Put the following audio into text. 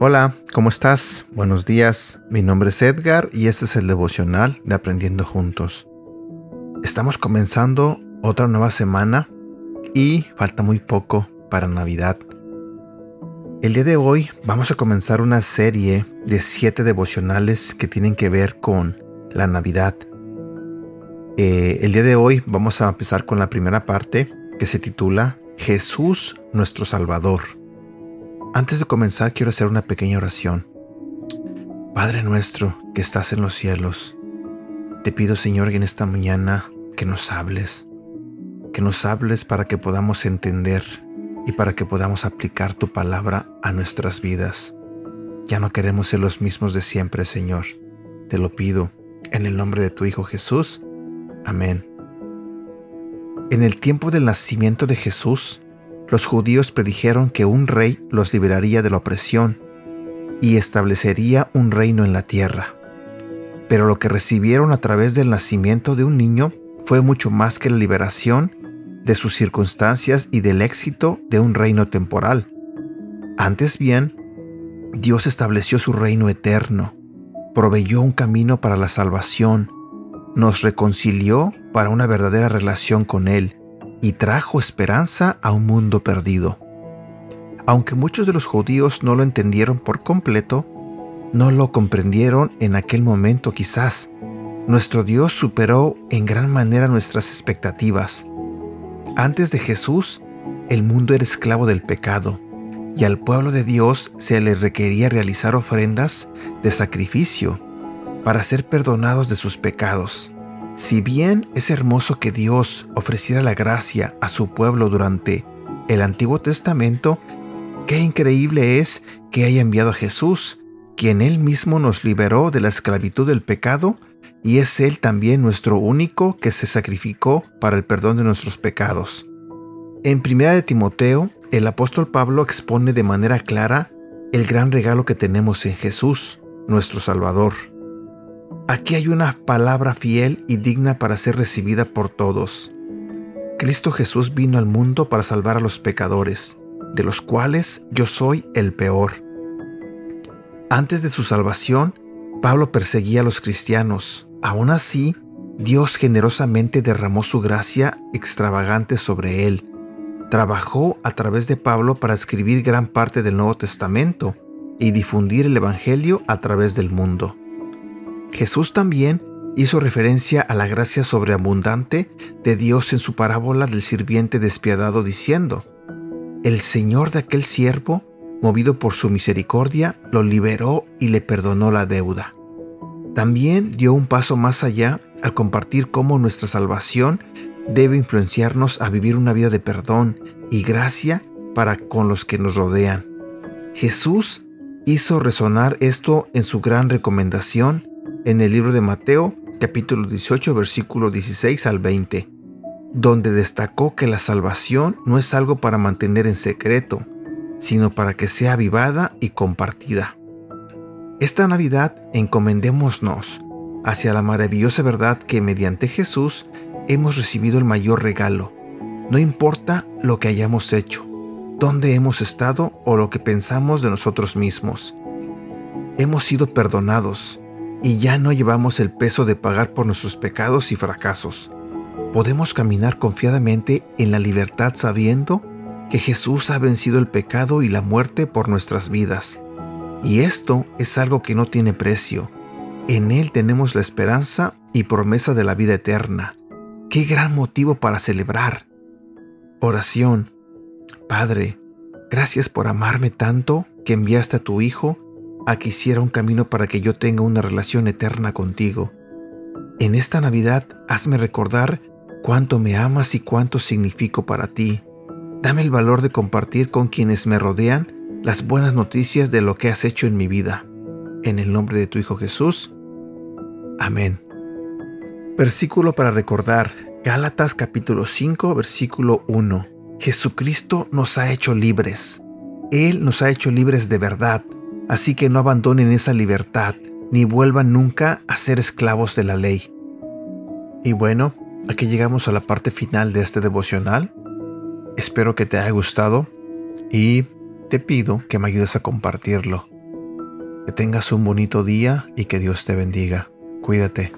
Hola, ¿cómo estás? Buenos días. Mi nombre es Edgar y este es el devocional de Aprendiendo Juntos. Estamos comenzando otra nueva semana y falta muy poco para Navidad. El día de hoy vamos a comenzar una serie de siete devocionales que tienen que ver con la Navidad. Eh, el día de hoy vamos a empezar con la primera parte que se titula Jesús nuestro Salvador. Antes de comenzar quiero hacer una pequeña oración. Padre nuestro que estás en los cielos, te pido Señor que en esta mañana que nos hables, que nos hables para que podamos entender y para que podamos aplicar tu palabra a nuestras vidas. Ya no queremos ser los mismos de siempre, Señor. Te lo pido en el nombre de tu Hijo Jesús. Amén. En el tiempo del nacimiento de Jesús, los judíos predijeron que un rey los liberaría de la opresión y establecería un reino en la tierra. Pero lo que recibieron a través del nacimiento de un niño fue mucho más que la liberación de sus circunstancias y del éxito de un reino temporal. Antes bien, Dios estableció su reino eterno, proveyó un camino para la salvación, nos reconcilió para una verdadera relación con Él y trajo esperanza a un mundo perdido. Aunque muchos de los judíos no lo entendieron por completo, no lo comprendieron en aquel momento quizás. Nuestro Dios superó en gran manera nuestras expectativas. Antes de Jesús, el mundo era esclavo del pecado, y al pueblo de Dios se le requería realizar ofrendas de sacrificio para ser perdonados de sus pecados. Si bien es hermoso que Dios ofreciera la gracia a su pueblo durante el Antiguo Testamento, qué increíble es que haya enviado a Jesús, quien él mismo nos liberó de la esclavitud del pecado, y es él también nuestro único que se sacrificó para el perdón de nuestros pecados. En Primera de Timoteo, el apóstol Pablo expone de manera clara el gran regalo que tenemos en Jesús, nuestro Salvador. Aquí hay una palabra fiel y digna para ser recibida por todos. Cristo Jesús vino al mundo para salvar a los pecadores, de los cuales yo soy el peor. Antes de su salvación, Pablo perseguía a los cristianos. Aún así, Dios generosamente derramó su gracia extravagante sobre él. Trabajó a través de Pablo para escribir gran parte del Nuevo Testamento y difundir el Evangelio a través del mundo. Jesús también hizo referencia a la gracia sobreabundante de Dios en su parábola del sirviente despiadado diciendo, El Señor de aquel siervo, movido por su misericordia, lo liberó y le perdonó la deuda. También dio un paso más allá al compartir cómo nuestra salvación debe influenciarnos a vivir una vida de perdón y gracia para con los que nos rodean. Jesús hizo resonar esto en su gran recomendación en el libro de Mateo capítulo 18 versículo 16 al 20, donde destacó que la salvación no es algo para mantener en secreto, sino para que sea avivada y compartida. Esta Navidad encomendémonos hacia la maravillosa verdad que mediante Jesús hemos recibido el mayor regalo. No importa lo que hayamos hecho, dónde hemos estado o lo que pensamos de nosotros mismos. Hemos sido perdonados, y ya no llevamos el peso de pagar por nuestros pecados y fracasos. Podemos caminar confiadamente en la libertad sabiendo que Jesús ha vencido el pecado y la muerte por nuestras vidas. Y esto es algo que no tiene precio. En Él tenemos la esperanza y promesa de la vida eterna. ¡Qué gran motivo para celebrar! Oración. Padre, gracias por amarme tanto que enviaste a tu Hijo a que hiciera un camino para que yo tenga una relación eterna contigo. En esta Navidad hazme recordar cuánto me amas y cuánto significo para ti. Dame el valor de compartir con quienes me rodean las buenas noticias de lo que has hecho en mi vida. En el nombre de tu Hijo Jesús. Amén. Versículo para recordar. Gálatas capítulo 5, versículo 1. Jesucristo nos ha hecho libres. Él nos ha hecho libres de verdad Así que no abandonen esa libertad, ni vuelvan nunca a ser esclavos de la ley. Y bueno, aquí llegamos a la parte final de este devocional. Espero que te haya gustado y te pido que me ayudes a compartirlo. Que tengas un bonito día y que Dios te bendiga. Cuídate.